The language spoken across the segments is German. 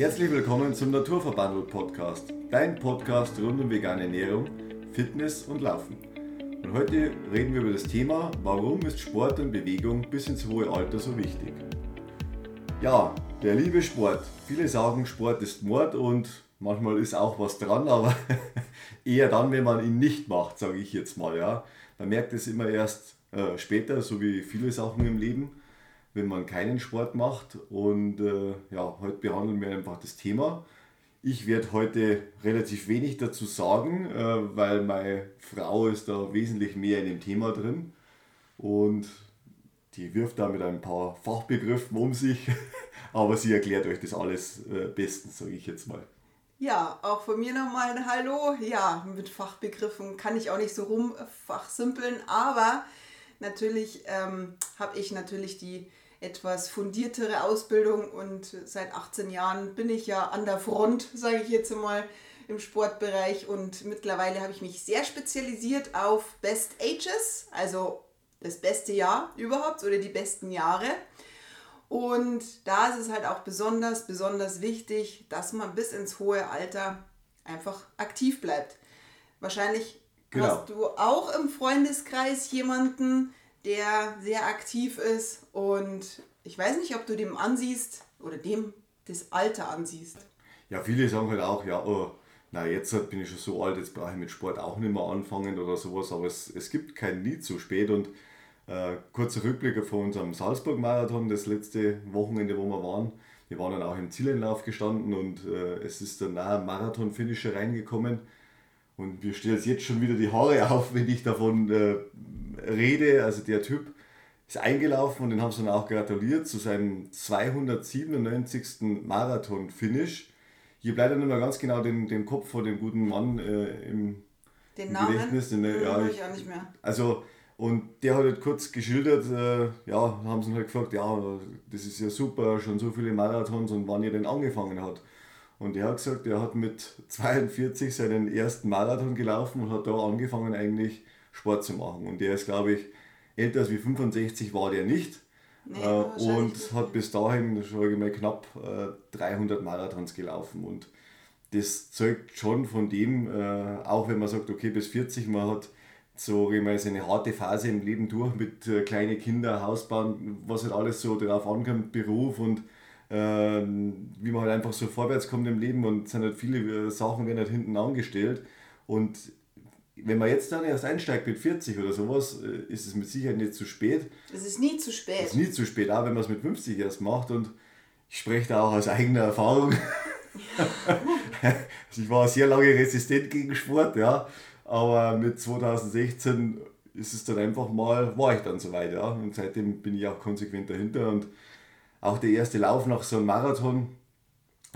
Herzlich willkommen zum Naturverbandel Podcast, dein Podcast rund um vegane Ernährung, Fitness und Laufen. Und heute reden wir über das Thema, warum ist Sport und Bewegung bis ins hohe Alter so wichtig? Ja, der liebe Sport. Viele sagen, Sport ist Mord und manchmal ist auch was dran, aber eher dann, wenn man ihn nicht macht, sage ich jetzt mal. Ja. Man merkt es immer erst äh, später, so wie viele Sachen im Leben wenn man keinen Sport macht. Und äh, ja, heute behandeln wir einfach das Thema. Ich werde heute relativ wenig dazu sagen, äh, weil meine Frau ist da wesentlich mehr in dem Thema drin. Und die wirft da mit ein paar Fachbegriffen um sich, aber sie erklärt euch das alles äh, bestens, sage ich jetzt mal. Ja, auch von mir nochmal ein Hallo. Ja, mit Fachbegriffen kann ich auch nicht so rumfachsimpeln, aber natürlich ähm, habe ich natürlich die etwas fundiertere Ausbildung und seit 18 Jahren bin ich ja an der Front, sage ich jetzt mal, im Sportbereich und mittlerweile habe ich mich sehr spezialisiert auf Best Ages, also das beste Jahr überhaupt oder die besten Jahre. Und da ist es halt auch besonders, besonders wichtig, dass man bis ins hohe Alter einfach aktiv bleibt. Wahrscheinlich genau. hast du auch im Freundeskreis jemanden, der sehr aktiv ist und ich weiß nicht, ob du dem ansiehst oder dem das Alter ansiehst. Ja, viele sagen halt auch, ja, oh, na jetzt bin ich schon so alt, jetzt brauche ich mit Sport auch nicht mehr anfangen oder sowas, aber es, es gibt kein Lied zu spät und äh, kurzer Rückblick von unserem Salzburg-Marathon, das letzte Wochenende, wo wir waren. Wir waren dann auch im Zieleinlauf gestanden und äh, es ist dann ein Marathon-Finisher reingekommen und mir stellt jetzt schon wieder die Haare auf, wenn ich davon äh, rede. Also der Typ ist eingelaufen und den haben sie dann auch gratuliert zu seinem 297. Marathon-Finish. Ich habe leider nicht mehr ganz genau den, den Kopf von dem guten Mann äh, im, den im Namen? Gedächtnis. Den, äh, ja, ich, auch nicht mehr. Also, und der hat halt kurz geschildert, äh, ja, haben sie halt gefragt, ja, das ist ja super, schon so viele Marathons und wann er denn angefangen hat. Und er hat gesagt, er hat mit 42 seinen ersten Marathon gelaufen und hat da angefangen eigentlich Sport zu machen. Und der ist, glaube ich, älter als wie 65 war der nicht. Nee, äh, und hat bis dahin schon mal knapp äh, 300 Marathons gelaufen. Und das zeugt schon von dem, äh, auch wenn man sagt, okay, bis 40, man hat so ich meine, eine harte Phase im Leben durch mit äh, kleinen Kindern, Hausbauen, was halt alles so darauf ankommt, Beruf und wie man halt einfach so vorwärts kommt im Leben und sind halt viele äh, Sachen werden halt hinten angestellt. Und wenn man jetzt dann erst einsteigt mit 40 oder sowas, äh, ist es mit Sicherheit nicht zu spät. Es ist nie zu spät. Es ist nie zu spät, auch wenn man es mit 50 erst macht. Und ich spreche da auch aus eigener Erfahrung. ich war sehr lange resistent gegen Sport, ja. Aber mit 2016 ist es dann einfach mal, war ich dann soweit, ja. Und seitdem bin ich auch konsequent dahinter. Und auch der erste Lauf nach so einem Marathon,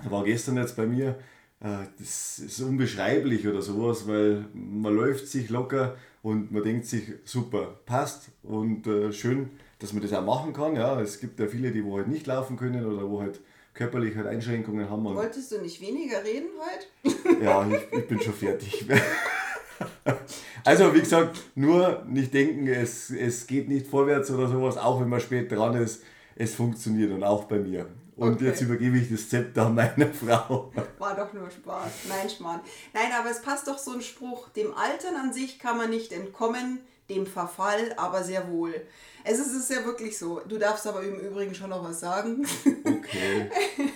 war gestern jetzt bei mir, äh, das ist unbeschreiblich oder sowas, weil man läuft sich locker und man denkt sich, super, passt und äh, schön, dass man das auch machen kann. Ja, es gibt ja viele, die wo halt nicht laufen können oder wo halt körperlich halt Einschränkungen haben. Wolltest du nicht weniger reden heute? ja, ich, ich bin schon fertig. also wie gesagt, nur nicht denken, es, es geht nicht vorwärts oder sowas, auch wenn man spät dran ist, es funktioniert und auch bei mir. Und okay. jetzt übergebe ich das Zepter an meine Frau. War doch nur Spaß. Nein, Schmarrn. Nein, aber es passt doch so ein Spruch, dem Altern an sich kann man nicht entkommen, dem Verfall aber sehr wohl. Es ist, es ist ja wirklich so. Du darfst aber im Übrigen schon noch was sagen. Okay.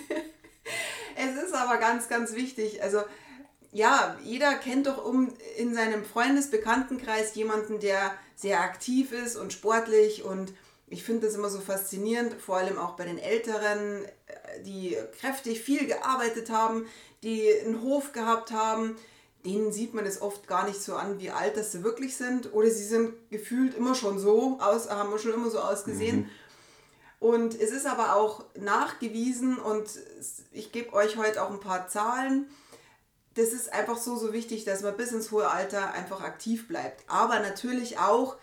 es ist aber ganz, ganz wichtig. Also, ja, jeder kennt doch um in seinem Freundesbekanntenkreis jemanden, der sehr aktiv ist und sportlich und ich finde das immer so faszinierend, vor allem auch bei den Älteren, äh, die kräftig viel gearbeitet haben, die einen Hof gehabt haben. Denen sieht man es oft gar nicht so an, wie alt das sie wirklich sind. Oder sie sind gefühlt immer schon so aus, haben schon immer so ausgesehen. Mhm. Und es ist aber auch nachgewiesen und ich gebe euch heute auch ein paar Zahlen. Das ist einfach so, so wichtig, dass man bis ins hohe Alter einfach aktiv bleibt. Aber natürlich auch,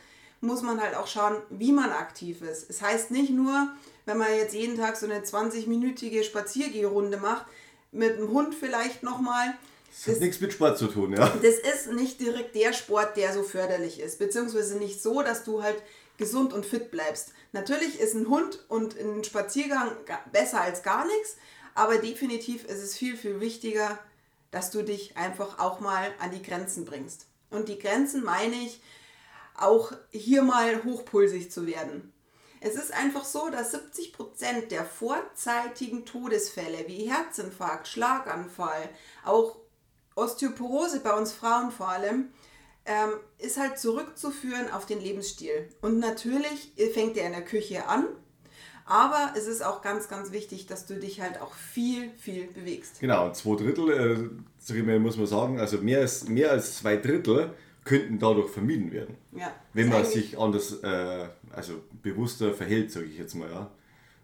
muss man halt auch schauen, wie man aktiv ist. Es heißt nicht nur, wenn man jetzt jeden Tag so eine 20-minütige Spaziergehrunde macht, mit dem Hund vielleicht nochmal. Das, das hat nichts mit Sport zu tun, ja. Das ist nicht direkt der Sport, der so förderlich ist, beziehungsweise nicht so, dass du halt gesund und fit bleibst. Natürlich ist ein Hund und ein Spaziergang besser als gar nichts, aber definitiv ist es viel, viel wichtiger, dass du dich einfach auch mal an die Grenzen bringst. Und die Grenzen meine ich, auch hier mal hochpulsig zu werden. Es ist einfach so, dass 70 Prozent der vorzeitigen Todesfälle wie Herzinfarkt, Schlaganfall, auch Osteoporose bei uns Frauen vor allem, ähm, ist halt zurückzuführen auf den Lebensstil. Und natürlich fängt er in der Küche an, aber es ist auch ganz, ganz wichtig, dass du dich halt auch viel, viel bewegst. Genau, zwei Drittel, äh, muss man sagen, also mehr als, mehr als zwei Drittel könnten dadurch vermieden werden. Ja, wenn man sich anders, äh, also bewusster verhält, sage ich jetzt mal. Ja.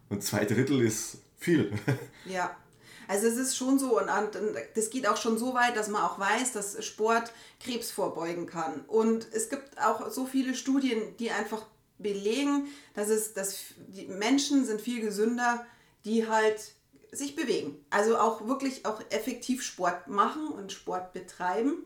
Und zwei Drittel ist viel. Ja, also es ist schon so und, und das geht auch schon so weit, dass man auch weiß, dass Sport Krebs vorbeugen kann. Und es gibt auch so viele Studien, die einfach belegen, dass es, dass die Menschen sind viel gesünder, die halt sich bewegen. Also auch wirklich auch effektiv Sport machen und Sport betreiben.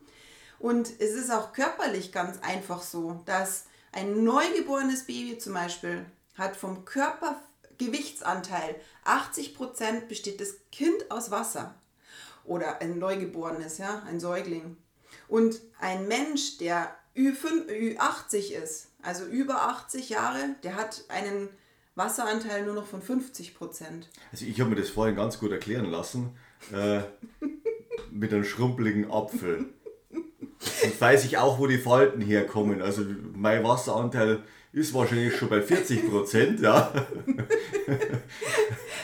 Und es ist auch körperlich ganz einfach so, dass ein neugeborenes Baby zum Beispiel hat vom Körpergewichtsanteil 80% besteht das Kind aus Wasser. Oder ein Neugeborenes, ja, ein Säugling. Und ein Mensch, der Ü5, Ü80 ist, also über 80 Jahre, der hat einen Wasseranteil nur noch von 50% Also ich habe mir das vorhin ganz gut erklären lassen. Äh, mit einem schrumpeligen Apfel. Und weiß ich auch, wo die Falten herkommen. Also mein Wasseranteil ist wahrscheinlich schon bei 40 Prozent, ja.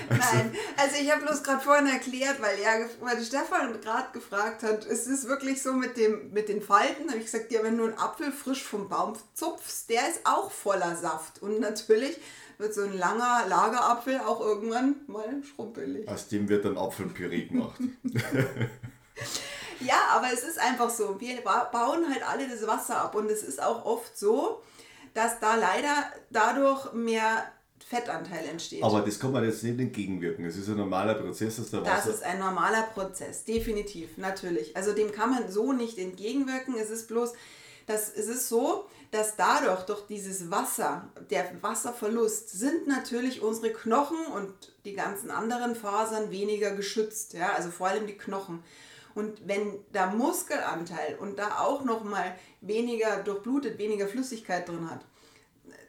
Nein, also ich habe bloß gerade vorhin erklärt, weil, er, weil Stefan gerade gefragt hat, ist es wirklich so mit, dem, mit den Falten? Da habe ich gesagt, ja, wenn du einen Apfel frisch vom Baum zupfst, der ist auch voller Saft. Und natürlich wird so ein langer Lagerapfel auch irgendwann mal schrumpelig. Aus dem wird dann Apfelpüree gemacht. Ja, aber es ist einfach so. Wir bauen halt alle das Wasser ab und es ist auch oft so, dass da leider dadurch mehr Fettanteil entsteht. Aber das kann man jetzt nicht entgegenwirken. Es ist ein normaler Prozess, dass der Wasser... Das ist ein normaler Prozess, definitiv, natürlich. Also dem kann man so nicht entgegenwirken. Es ist bloß, dass es ist so, dass dadurch, durch dieses Wasser, der Wasserverlust, sind natürlich unsere Knochen und die ganzen anderen Fasern weniger geschützt. Ja? Also vor allem die Knochen. Und wenn der Muskelanteil und da auch nochmal weniger durchblutet, weniger Flüssigkeit drin hat,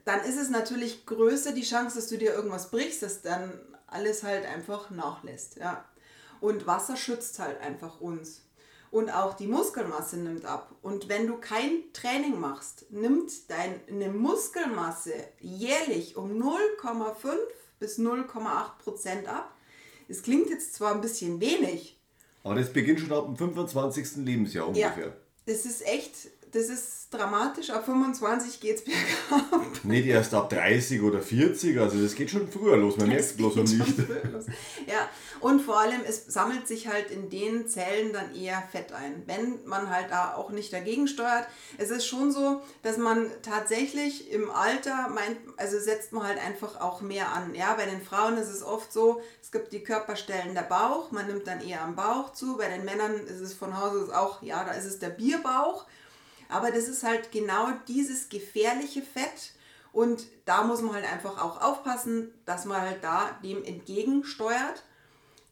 dann ist es natürlich größer die Chance, dass du dir irgendwas brichst, dass dann alles halt einfach nachlässt. Ja. Und Wasser schützt halt einfach uns. Und auch die Muskelmasse nimmt ab. Und wenn du kein Training machst, nimmt deine Muskelmasse jährlich um 0,5 bis 0,8 Prozent ab. Es klingt jetzt zwar ein bisschen wenig, aber das beginnt schon ab dem 25. Lebensjahr ungefähr. Ja, das ist echt, das ist dramatisch. Ab 25 geht es bergab. Nicht erst ab 30 oder 40, also das geht schon früher los, man merkt es bloß noch nicht. Ja, und vor allem, es sammelt sich halt in den Zellen dann eher Fett ein, wenn man halt da auch nicht dagegen steuert. Es ist schon so, dass man tatsächlich im Alter meint, also setzt man halt einfach auch mehr an. Ja, bei den Frauen ist es oft so, es gibt die Körperstellen der Bauch, man nimmt dann eher am Bauch zu. Bei den Männern ist es von Hause aus auch, ja, da ist es der Bierbauch. Aber das ist halt genau dieses gefährliche Fett. Und da muss man halt einfach auch aufpassen, dass man halt da dem entgegensteuert.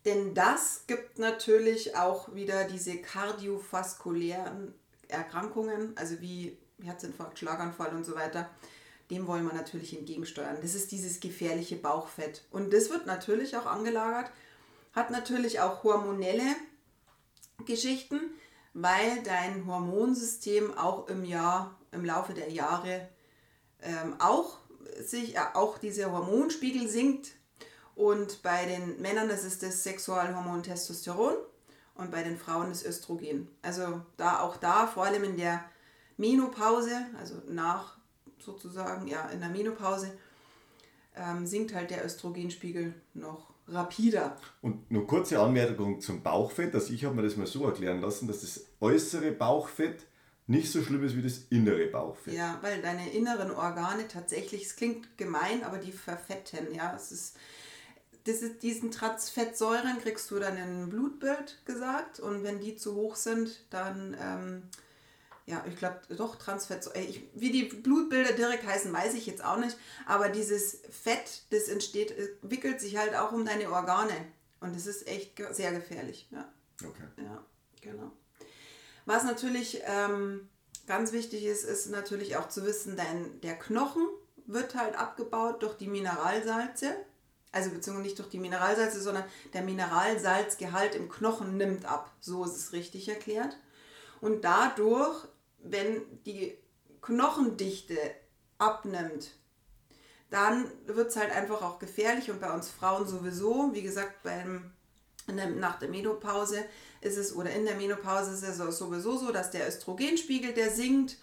Denn das gibt natürlich auch wieder diese kardiovaskulären Erkrankungen, also wie Herzinfarkt, Schlaganfall und so weiter. Dem wollen wir natürlich entgegensteuern. Das ist dieses gefährliche Bauchfett. Und das wird natürlich auch angelagert, hat natürlich auch hormonelle Geschichten, weil dein Hormonsystem auch im Jahr, im Laufe der Jahre ähm, auch sich, äh, auch dieser Hormonspiegel sinkt und bei den Männern das ist das Sexualhormon Testosteron und bei den Frauen das Östrogen. Also da auch da, vor allem in der Menopause, also nach sozusagen, ja, in der Menopause, ähm, sinkt halt der Östrogenspiegel noch rapider. Und nur kurze Anmerkung zum Bauchfett. Also ich habe mir das mal so erklären lassen, dass das äußere Bauchfett nicht so schlimm ist wie das innere Bauchfett. Ja, weil deine inneren Organe tatsächlich, es klingt gemein, aber die verfetten. Ja, es ist das ist, diesen Transfettsäuren kriegst du dann in Blutbild gesagt und wenn die zu hoch sind, dann, ähm, ja, ich glaube doch Transfettsäuren, wie die Blutbilder direkt heißen, weiß ich jetzt auch nicht, aber dieses Fett, das entsteht, wickelt sich halt auch um deine Organe Und es ist echt ge- sehr gefährlich. Ja. Okay. Ja, genau. Was natürlich ähm, ganz wichtig ist, ist natürlich auch zu wissen, denn der Knochen wird halt abgebaut durch die Mineralsalze. Also beziehungsweise nicht durch die Mineralsalze, sondern der Mineralsalzgehalt im Knochen nimmt ab. So ist es richtig erklärt. Und dadurch, wenn die Knochendichte abnimmt, dann wird es halt einfach auch gefährlich und bei uns Frauen sowieso. Wie gesagt, beim, der, nach der Menopause ist es oder in der Menopause ist es sowieso so, dass der Östrogenspiegel, der sinkt.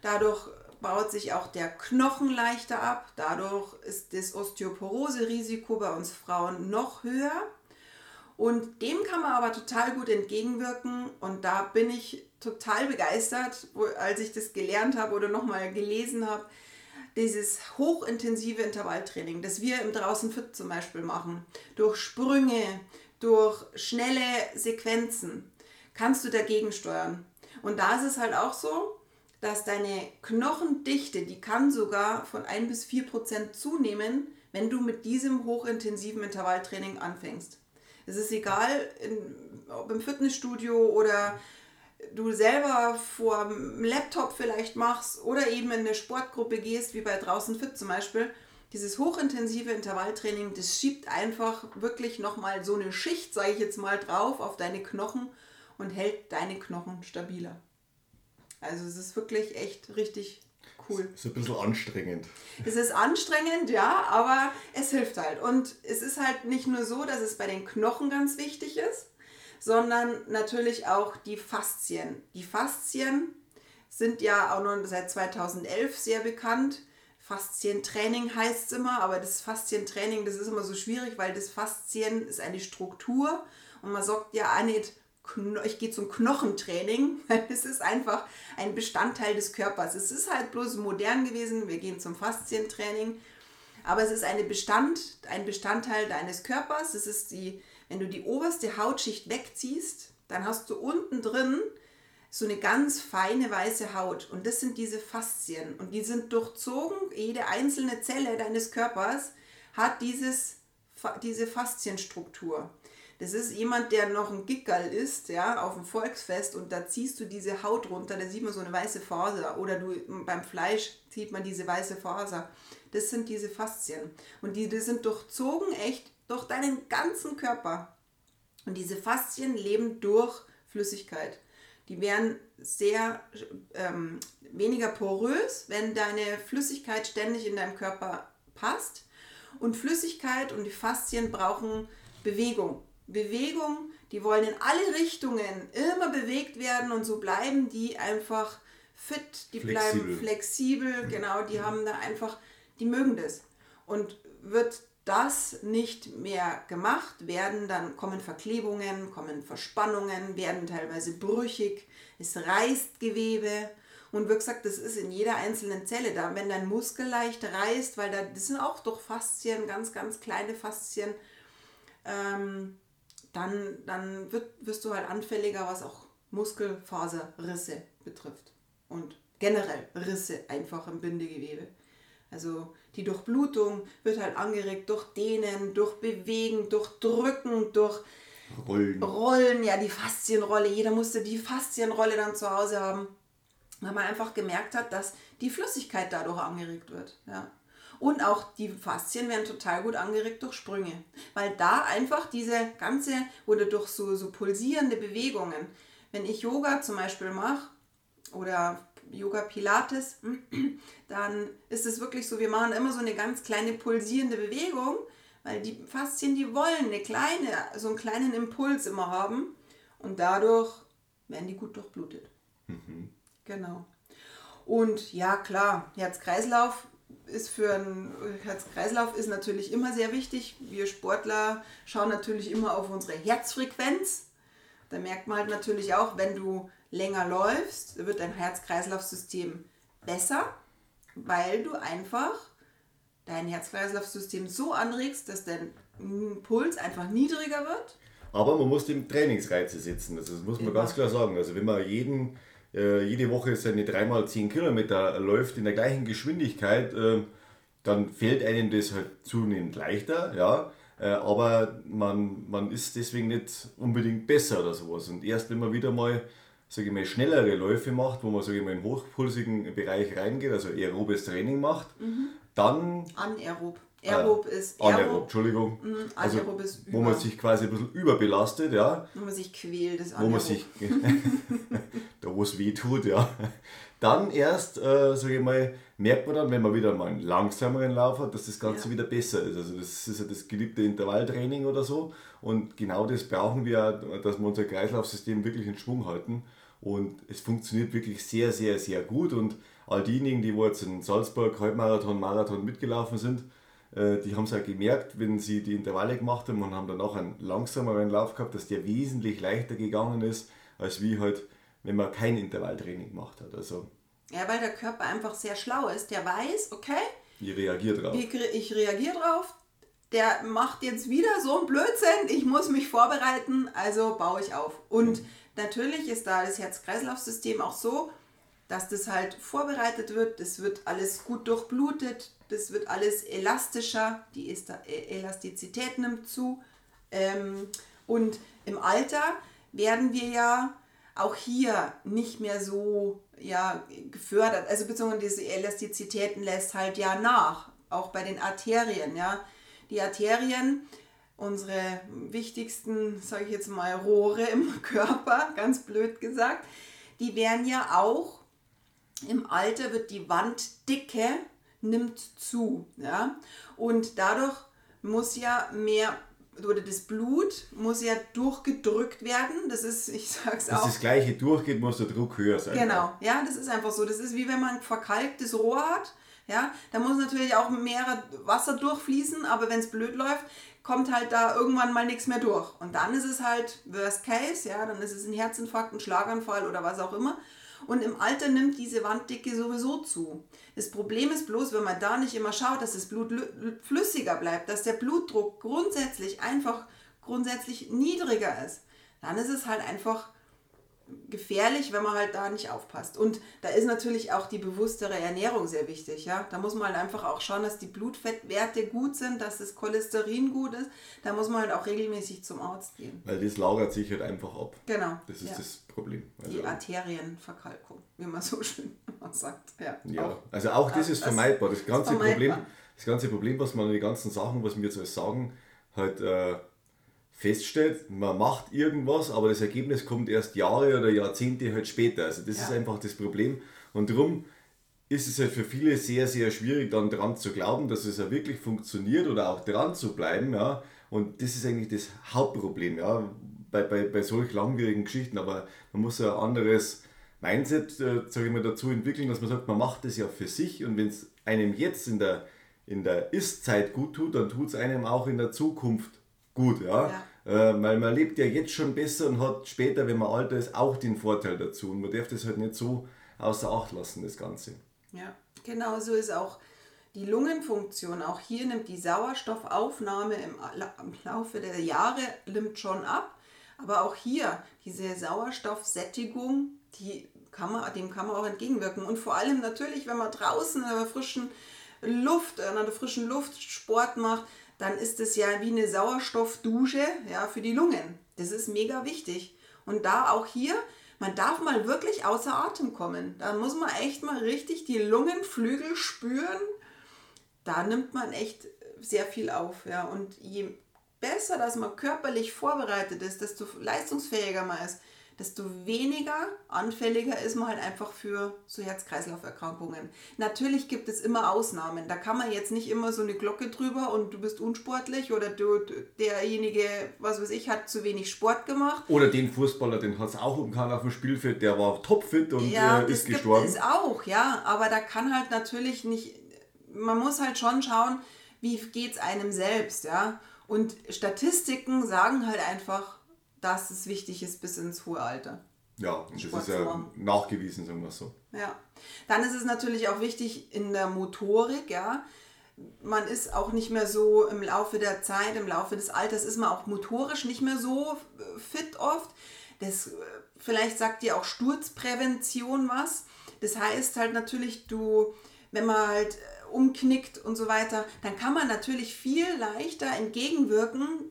Dadurch baut sich auch der Knochen leichter ab. Dadurch ist das Osteoporose-Risiko bei uns Frauen noch höher. Und dem kann man aber total gut entgegenwirken. Und da bin ich total begeistert, als ich das gelernt habe oder nochmal gelesen habe. Dieses hochintensive Intervalltraining, das wir im Draußen Fit zum Beispiel machen, durch Sprünge, durch schnelle Sequenzen, kannst du dagegen steuern. Und da ist es halt auch so, dass deine Knochendichte, die kann sogar von 1 bis 4 Prozent zunehmen, wenn du mit diesem hochintensiven Intervalltraining anfängst. Es ist egal, in, ob im Fitnessstudio oder du selber vor dem Laptop vielleicht machst oder eben in eine Sportgruppe gehst, wie bei draußen fit zum Beispiel. Dieses hochintensive Intervalltraining, das schiebt einfach wirklich nochmal so eine Schicht, sage ich jetzt mal, drauf auf deine Knochen und hält deine Knochen stabiler. Also es ist wirklich echt richtig cool. Ist ein bisschen anstrengend. Es ist anstrengend, ja, aber es hilft halt. Und es ist halt nicht nur so, dass es bei den Knochen ganz wichtig ist, sondern natürlich auch die Faszien. Die Faszien sind ja auch noch seit 2011 sehr bekannt. Faszientraining heißt es immer, aber das Faszientraining, das ist immer so schwierig, weil das Faszien ist eine Struktur und man sagt ja auch nicht, ich gehe zum Knochentraining, weil es ist einfach ein Bestandteil des Körpers. Es ist halt bloß modern gewesen, wir gehen zum Faszientraining, aber es ist eine Bestand, ein Bestandteil deines Körpers. Es ist die, wenn du die oberste Hautschicht wegziehst, dann hast du unten drin so eine ganz feine weiße Haut. Und das sind diese Faszien. Und die sind durchzogen, jede einzelne Zelle deines Körpers hat dieses, diese Faszienstruktur. Das ist jemand, der noch ein Gickerl ist, ja, auf dem Volksfest. Und da ziehst du diese Haut runter, da sieht man so eine weiße Faser. Oder du beim Fleisch sieht man diese weiße Faser. Das sind diese Faszien. Und die, die sind durchzogen echt durch deinen ganzen Körper. Und diese Faszien leben durch Flüssigkeit. Die werden sehr ähm, weniger porös, wenn deine Flüssigkeit ständig in deinem Körper passt. Und Flüssigkeit und die Faszien brauchen Bewegung. Bewegung, die wollen in alle Richtungen immer bewegt werden und so bleiben die einfach fit, die flexibel. bleiben flexibel, genau, die haben da einfach, die mögen das. Und wird das nicht mehr gemacht, werden dann kommen Verklebungen, kommen Verspannungen, werden teilweise brüchig, es reißt Gewebe. Und wie gesagt, das ist in jeder einzelnen Zelle da. Wenn dein Muskel leicht reißt, weil da, das sind auch doch Faszien, ganz, ganz kleine Faszien, ähm, dann, dann wird, wirst du halt anfälliger, was auch Muskelfaserrisse betrifft. Und generell Risse einfach im Bindegewebe. Also die Durchblutung wird halt angeregt durch Dehnen, durch Bewegen, durch Drücken, durch Rollen. Rollen, ja, die Faszienrolle. Jeder musste die Faszienrolle dann zu Hause haben, weil man einfach gemerkt hat, dass die Flüssigkeit dadurch angeregt wird. Ja. Und auch die Faszien werden total gut angeregt durch Sprünge, weil da einfach diese ganze oder durch so, so pulsierende Bewegungen, wenn ich Yoga zum Beispiel mache oder Yoga Pilates, dann ist es wirklich so, wir machen immer so eine ganz kleine pulsierende Bewegung, weil die Faszien, die wollen eine kleine, so einen kleinen Impuls immer haben und dadurch werden die gut durchblutet. Mhm. Genau. Und ja, klar, Herz-Kreislauf ist für ein Herz-Kreislauf ist natürlich immer sehr wichtig. Wir Sportler schauen natürlich immer auf unsere Herzfrequenz. Da merkt man halt natürlich auch, wenn du länger läufst, wird dein Herz-Kreislauf-System besser, weil du einfach dein Herz-Kreislauf-System so anregst, dass dein Puls einfach niedriger wird. Aber man muss dem Trainingsreize setzen, das muss man ganz klar sagen. Also wenn man jeden, äh, jede Woche seine dreimal 10 Kilometer läuft in der gleichen Geschwindigkeit, äh, dann fällt einem das halt zunehmend leichter, ja. Äh, aber man, man ist deswegen nicht unbedingt besser oder sowas. Und erst wenn man wieder mal, sage ich mal, schnellere Läufe macht, wo man, sage ich mal, den hochpulsigen Bereich reingeht, also aerobes Training macht, mhm. dann... Anaerob. Aerob äh, ist Aerob. Anaerob, Entschuldigung. Mhm, also, ist. Wo man sich quasi ein bisschen überbelastet, ja. Wo man sich quält, ist. Wo man sich... da wo es weh tut, ja. Dann erst, äh, sage ich mal, merkt man dann, wenn man wieder mal einen langsameren Lauf hat, dass das Ganze ja. wieder besser ist. Also das ist ja das geliebte Intervalltraining oder so. Und genau das brauchen wir, dass wir unser Kreislaufsystem wirklich in Schwung halten. Und es funktioniert wirklich sehr, sehr, sehr gut. Und all diejenigen, die jetzt in Salzburg Halbmarathon, Marathon mitgelaufen sind, äh, die haben es auch gemerkt, wenn sie die Intervalle gemacht haben und haben dann auch einen langsameren Lauf gehabt, dass der wesentlich leichter gegangen ist, als wie halt, wenn man kein Intervalltraining gemacht hat. Also ja, weil der Körper einfach sehr schlau ist. Der weiß, okay. Ich reagiere drauf. Ich, ich reagiere drauf. Der macht jetzt wieder so einen Blödsinn. Ich muss mich vorbereiten, also baue ich auf. Und mhm. Natürlich ist da das Herz-Kreislauf-System auch so, dass das halt vorbereitet wird. Das wird alles gut durchblutet. Das wird alles elastischer. Die e-, Elastizität nimmt zu. Ähm, und im Alter werden wir ja auch hier nicht mehr so ja, gefördert. Also beziehungsweise diese Elastizitäten lässt halt ja nach, auch bei den Arterien. Ja. Die Arterien, unsere wichtigsten, sage ich jetzt mal, Rohre im Körper, ganz blöd gesagt, die werden ja auch, im Alter wird die Wanddicke nimmt zu. Ja. Und dadurch muss ja mehr oder das Blut muss ja durchgedrückt werden. Das ist, ich sag's auch. Dass das gleiche durchgeht, muss der Druck höher sein. Genau, ja, das ist einfach so. Das ist wie wenn man ein verkalktes Rohr hat. Ja, da muss natürlich auch mehr Wasser durchfließen, aber wenn es blöd läuft, kommt halt da irgendwann mal nichts mehr durch. Und dann ist es halt Worst Case, ja, dann ist es ein Herzinfarkt, ein Schlaganfall oder was auch immer. Und im Alter nimmt diese Wanddicke sowieso zu. Das Problem ist bloß, wenn man da nicht immer schaut, dass das Blut flüssiger bleibt, dass der Blutdruck grundsätzlich einfach grundsätzlich niedriger ist, dann ist es halt einfach gefährlich, wenn man halt da nicht aufpasst. Und da ist natürlich auch die bewusstere Ernährung sehr wichtig. Ja? Da muss man halt einfach auch schauen, dass die Blutfettwerte gut sind, dass das Cholesterin gut ist. Da muss man halt auch regelmäßig zum Arzt gehen. Weil das lagert sich halt einfach ab. Genau. Das ist ja. das Problem. Also die Arterienverkalkung, wie man so schön sagt. Ja, ja auch. also auch das ist vermeidbar. Das ganze, Problem, das ganze Problem, was man an den ganzen Sachen, was wir jetzt alles sagen, halt... Äh, feststellt, man macht irgendwas, aber das Ergebnis kommt erst Jahre oder Jahrzehnte halt später. Also das ja. ist einfach das Problem. Und darum ist es halt für viele sehr, sehr schwierig, dann dran zu glauben, dass es ja wirklich funktioniert oder auch dran zu bleiben. Ja. Und das ist eigentlich das Hauptproblem, ja, bei, bei, bei solch langwierigen Geschichten. Aber man muss ein anderes Mindset, äh, sage ich mal, dazu entwickeln, dass man sagt, man macht das ja für sich und wenn es einem jetzt in der, in der Ist-Zeit gut tut, dann tut es einem auch in der Zukunft gut. Ja? ja. Äh, weil man lebt ja jetzt schon besser und hat später, wenn man alter ist, auch den Vorteil dazu. Und man darf das halt nicht so außer Acht lassen, das Ganze. Ja, genau so ist auch die Lungenfunktion. Auch hier nimmt die Sauerstoffaufnahme im, im Laufe der Jahre nimmt schon ab. Aber auch hier, diese Sauerstoffsättigung, die kann man, dem kann man auch entgegenwirken. Und vor allem natürlich, wenn man draußen in der frischen Luft, in der frischen Luft Sport macht, dann ist es ja wie eine Sauerstoffdusche ja, für die Lungen. Das ist mega wichtig. Und da auch hier, man darf mal wirklich außer Atem kommen. Da muss man echt mal richtig die Lungenflügel spüren. Da nimmt man echt sehr viel auf. Ja. Und je besser, dass man körperlich vorbereitet ist, desto leistungsfähiger man ist, desto weniger anfälliger ist man halt einfach für so Herz-Kreislauf-Erkrankungen. Natürlich gibt es immer Ausnahmen. Da kann man jetzt nicht immer so eine Glocke drüber und du bist unsportlich oder du, derjenige, was weiß ich, hat zu wenig Sport gemacht. Oder den Fußballer, den hat es auch umgehauen auf dem Spielfeld, der war topfit und ja, äh, ist gestorben. Ja, das auch, ja. Aber da kann halt natürlich nicht, man muss halt schon schauen, wie geht es einem selbst, ja. Und Statistiken sagen halt einfach, dass es wichtig ist bis ins hohe Alter. Ja, das ist ja nachgewiesen, sagen wir so. Ja. Dann ist es natürlich auch wichtig in der Motorik, ja. Man ist auch nicht mehr so im Laufe der Zeit, im Laufe des Alters ist man auch motorisch nicht mehr so fit oft. Das, vielleicht sagt dir auch Sturzprävention was. Das heißt halt natürlich, du, wenn man halt umknickt und so weiter, dann kann man natürlich viel leichter entgegenwirken,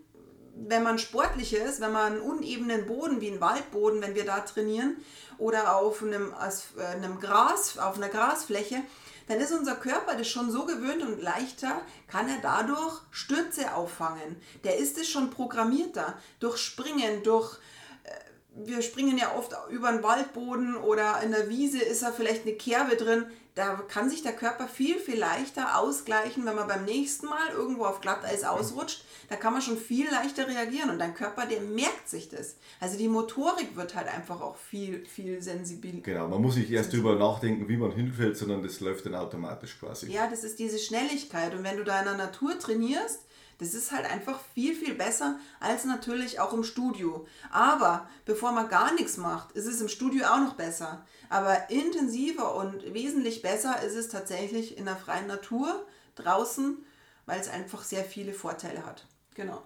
wenn man sportlich ist, wenn man einen unebenen Boden wie einen Waldboden, wenn wir da trainieren, oder auf einem, äh, einem Gras, auf einer Grasfläche, dann ist unser Körper das schon so gewöhnt und leichter, kann er dadurch Stürze auffangen. Der ist es schon programmierter. Durch Springen, durch wir springen ja oft über einen Waldboden oder in der Wiese ist da vielleicht eine Kerbe drin da kann sich der Körper viel, viel leichter ausgleichen, wenn man beim nächsten Mal irgendwo auf Glatteis ausrutscht. Da kann man schon viel leichter reagieren und dein Körper, der merkt sich das. Also die Motorik wird halt einfach auch viel, viel sensibel. Genau, man muss nicht erst darüber nachdenken, wie man hinfällt, sondern das läuft dann automatisch quasi. Ja, das ist diese Schnelligkeit. Und wenn du da in der Natur trainierst, das ist halt einfach viel, viel besser als natürlich auch im Studio. Aber bevor man gar nichts macht, ist es im Studio auch noch besser. Aber intensiver und wesentlich besser ist es tatsächlich in der freien Natur draußen, weil es einfach sehr viele Vorteile hat. Genau.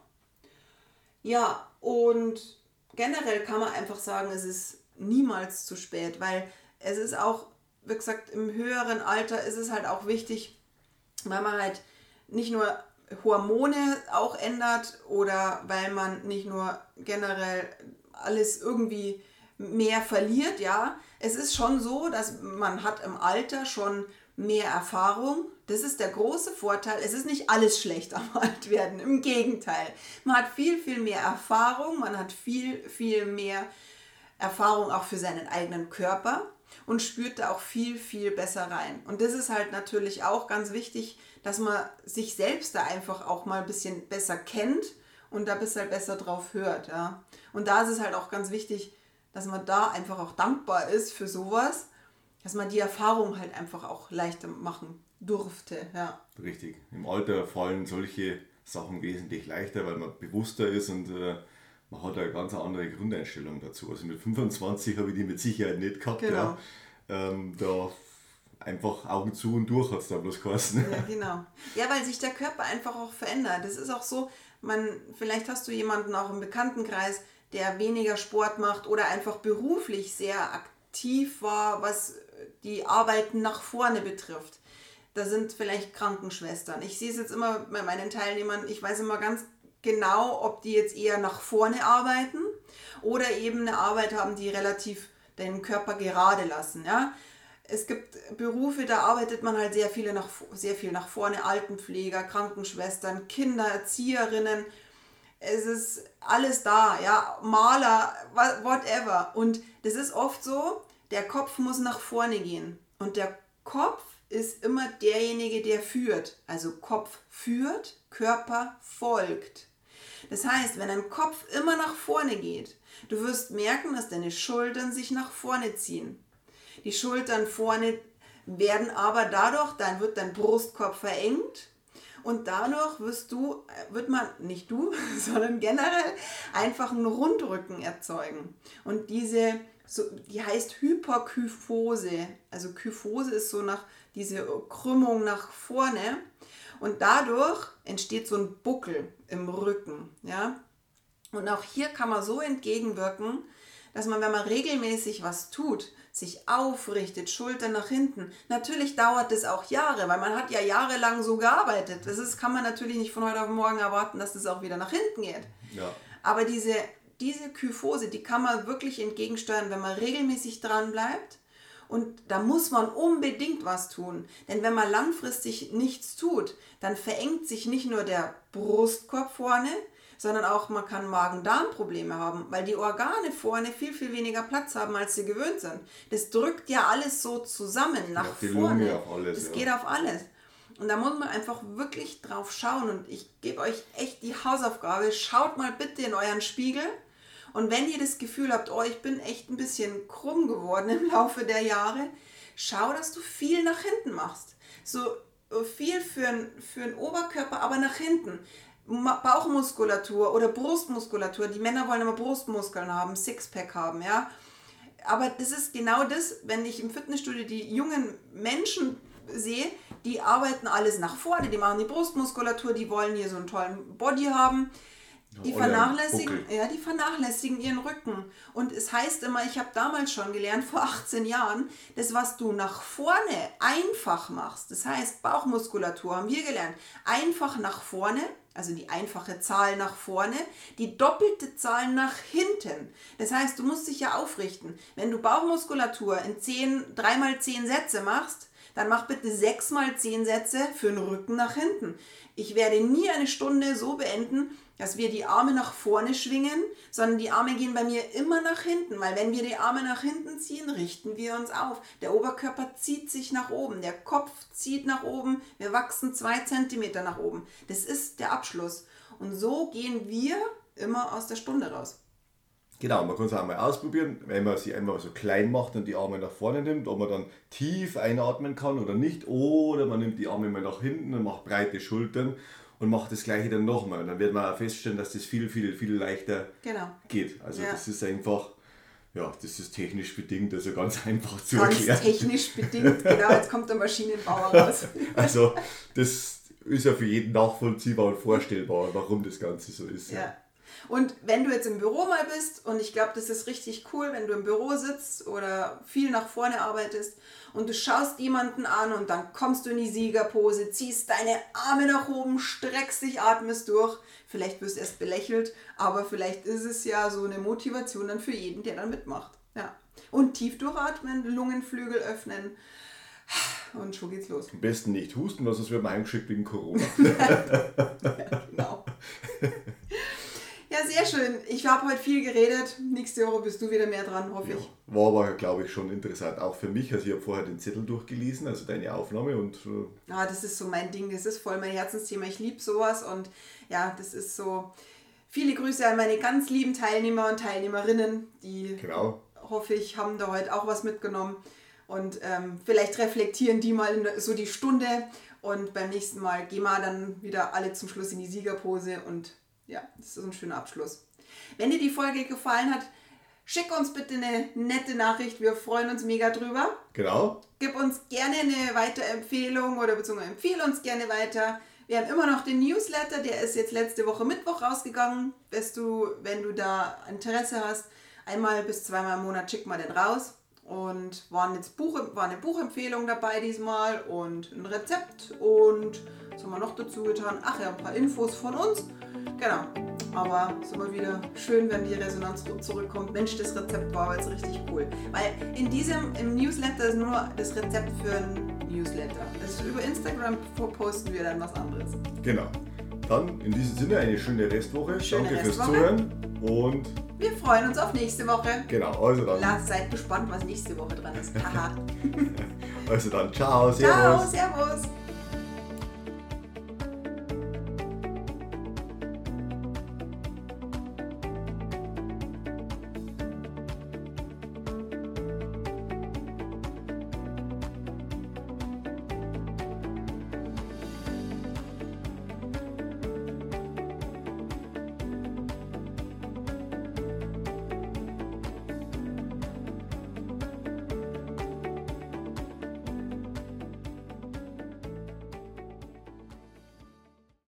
Ja, und generell kann man einfach sagen, es ist niemals zu spät, weil es ist auch, wie gesagt, im höheren Alter ist es halt auch wichtig, weil man halt nicht nur Hormone auch ändert oder weil man nicht nur generell alles irgendwie mehr verliert, ja. Es ist schon so, dass man hat im Alter schon mehr Erfahrung. Das ist der große Vorteil. Es ist nicht alles schlecht am Altwerden. Im Gegenteil. Man hat viel, viel mehr Erfahrung. Man hat viel, viel mehr Erfahrung auch für seinen eigenen Körper und spürt da auch viel, viel besser rein. Und das ist halt natürlich auch ganz wichtig, dass man sich selbst da einfach auch mal ein bisschen besser kennt und da ein bisschen besser drauf hört. Ja. Und da ist es halt auch ganz wichtig, dass man da einfach auch dankbar ist für sowas, dass man die Erfahrung halt einfach auch leichter machen durfte. Ja. Richtig. Im Alter fallen solche Sachen wesentlich leichter, weil man bewusster ist und äh, man hat eine ganz andere Grundeinstellung dazu. Also mit 25 habe ich die mit Sicherheit nicht gehabt. Genau. Ja. Ähm, da einfach Augen zu und durch hat es da bloß geheißen. Ja, genau. Ja, weil sich der Körper einfach auch verändert. Das ist auch so, man, vielleicht hast du jemanden auch im Bekanntenkreis, der weniger Sport macht oder einfach beruflich sehr aktiv war, was die Arbeiten nach vorne betrifft. Da sind vielleicht Krankenschwestern. Ich sehe es jetzt immer bei meinen Teilnehmern, ich weiß immer ganz genau, ob die jetzt eher nach vorne arbeiten oder eben eine Arbeit haben, die relativ den Körper gerade lassen. Ja? Es gibt Berufe, da arbeitet man halt sehr, viele nach, sehr viel nach vorne. Altenpfleger, Krankenschwestern, Kinder, Erzieherinnen, es ist alles da, ja, Maler, whatever. Und das ist oft so, der Kopf muss nach vorne gehen. Und der Kopf ist immer derjenige, der führt. Also Kopf führt, Körper folgt. Das heißt, wenn dein Kopf immer nach vorne geht, du wirst merken, dass deine Schultern sich nach vorne ziehen. Die Schultern vorne werden aber dadurch, dann wird dein Brustkorb verengt und dadurch wirst du, äh, wird man, nicht du, sondern generell einfach einen Rundrücken erzeugen. Und diese, die heißt Hyperkyphose. Also Kyphose ist so nach diese Krümmung nach vorne. Und dadurch entsteht so ein Buckel im Rücken. Ja? Und auch hier kann man so entgegenwirken, dass man, wenn man regelmäßig was tut, sich aufrichtet, Schultern nach hinten. Natürlich dauert es auch Jahre, weil man hat ja jahrelang so gearbeitet. Das ist, kann man natürlich nicht von heute auf morgen erwarten, dass das auch wieder nach hinten geht. Ja. Aber diese, diese Kyphose, die kann man wirklich entgegensteuern, wenn man regelmäßig dran bleibt. Und da muss man unbedingt was tun. Denn wenn man langfristig nichts tut, dann verengt sich nicht nur der Brustkorb vorne, sondern auch man kann Magen-Darm-Probleme haben, weil die Organe vorne viel, viel weniger Platz haben, als sie gewöhnt sind. Das drückt ja alles so zusammen nach ja, vorne. Lunge auf alles, das ja. geht auf alles. Und da muss man einfach wirklich drauf schauen. Und ich gebe euch echt die Hausaufgabe, schaut mal bitte in euren Spiegel. Und wenn ihr das Gefühl habt, oh, ich bin echt ein bisschen krumm geworden im Laufe der Jahre, schau, dass du viel nach hinten machst. So viel für, für den Oberkörper, aber nach hinten. Bauchmuskulatur oder Brustmuskulatur. Die Männer wollen immer Brustmuskeln haben, Sixpack haben, ja. Aber das ist genau das, wenn ich im Fitnessstudio die jungen Menschen sehe, die arbeiten alles nach vorne, die machen die Brustmuskulatur, die wollen hier so einen tollen Body haben. Die vernachlässigen, ja, die vernachlässigen ihren Rücken. Und es heißt immer, ich habe damals schon gelernt, vor 18 Jahren, das, was du nach vorne einfach machst, das heißt Bauchmuskulatur, haben wir gelernt, einfach nach vorne, also die einfache Zahl nach vorne, die doppelte Zahl nach hinten. Das heißt, du musst dich ja aufrichten. Wenn du Bauchmuskulatur in 10, 3 mal 10 Sätze machst, dann mach bitte 6 mal 10 Sätze für den Rücken nach hinten. Ich werde nie eine Stunde so beenden, dass wir die Arme nach vorne schwingen, sondern die Arme gehen bei mir immer nach hinten, weil wenn wir die Arme nach hinten ziehen, richten wir uns auf. Der Oberkörper zieht sich nach oben, der Kopf zieht nach oben, wir wachsen zwei Zentimeter nach oben. Das ist der Abschluss. Und so gehen wir immer aus der Stunde raus. Genau, man kann es auch mal ausprobieren, wenn man sie einfach so klein macht und die Arme nach vorne nimmt, ob man dann tief einatmen kann oder nicht. Oder man nimmt die Arme mal nach hinten und macht breite Schultern und macht das gleiche dann nochmal. Und dann wird man auch feststellen, dass das viel, viel, viel leichter genau. geht. Also ja. das ist einfach, ja, das ist technisch bedingt, also ganz einfach zu ganz erklären. technisch bedingt, genau, jetzt kommt der Maschinenbauer raus. also das ist ja für jeden nachvollziehbar und vorstellbar, warum das Ganze so ist. Ja. Und wenn du jetzt im Büro mal bist, und ich glaube, das ist richtig cool, wenn du im Büro sitzt oder viel nach vorne arbeitest und du schaust jemanden an und dann kommst du in die Siegerpose, ziehst deine Arme nach oben, streckst dich, atmest durch. Vielleicht wirst du erst belächelt, aber vielleicht ist es ja so eine Motivation dann für jeden, der dann mitmacht. Ja. Und tief durchatmen, Lungenflügel öffnen. Und schon geht's los. Am besten nicht husten, sonst wird man eingeschickt wegen Corona. ja, genau. Sehr schön. Ich habe heute viel geredet. Nächste Woche bist du wieder mehr dran, hoffe ja, ich. War aber, glaube ich, schon interessant, auch für mich. Also ich habe vorher den Zettel durchgelesen, also deine Aufnahme und... Äh ah, das ist so mein Ding, das ist voll mein Herzensthema. Ich liebe sowas und ja, das ist so... Viele Grüße an meine ganz lieben Teilnehmer und Teilnehmerinnen, die, genau. hoffe ich, haben da heute auch was mitgenommen. Und ähm, vielleicht reflektieren die mal so die Stunde und beim nächsten Mal gehen wir dann wieder alle zum Schluss in die Siegerpose und ja, das ist ein schöner Abschluss. Wenn dir die Folge gefallen hat, schick uns bitte eine nette Nachricht. Wir freuen uns mega drüber. Genau. Gib uns gerne eine Weiterempfehlung oder beziehungsweise empfehle uns gerne weiter. Wir haben immer noch den Newsletter, der ist jetzt letzte Woche Mittwoch rausgegangen. Bist du, wenn du da Interesse hast, einmal bis zweimal im Monat schick mal den raus. Und waren jetzt Buch, war eine Buchempfehlung dabei diesmal und ein Rezept und was haben wir noch dazu getan? Ach ja, ein paar Infos von uns. Genau. Aber es ist immer wieder schön, wenn die Resonanz zurückkommt. Mensch, das Rezept war jetzt richtig cool. Weil in diesem, im Newsletter ist nur das Rezept für ein Newsletter. Das über Instagram posten wir dann was anderes. Genau. Dann in diesem Sinne eine schöne Restwoche. Schöne Danke Restwoche. fürs Zuhören und wir freuen uns auf nächste Woche. Genau, also dann. Lasst, seid gespannt, was nächste Woche dran ist. Haha. also dann, ciao, servus. Ciao, servus.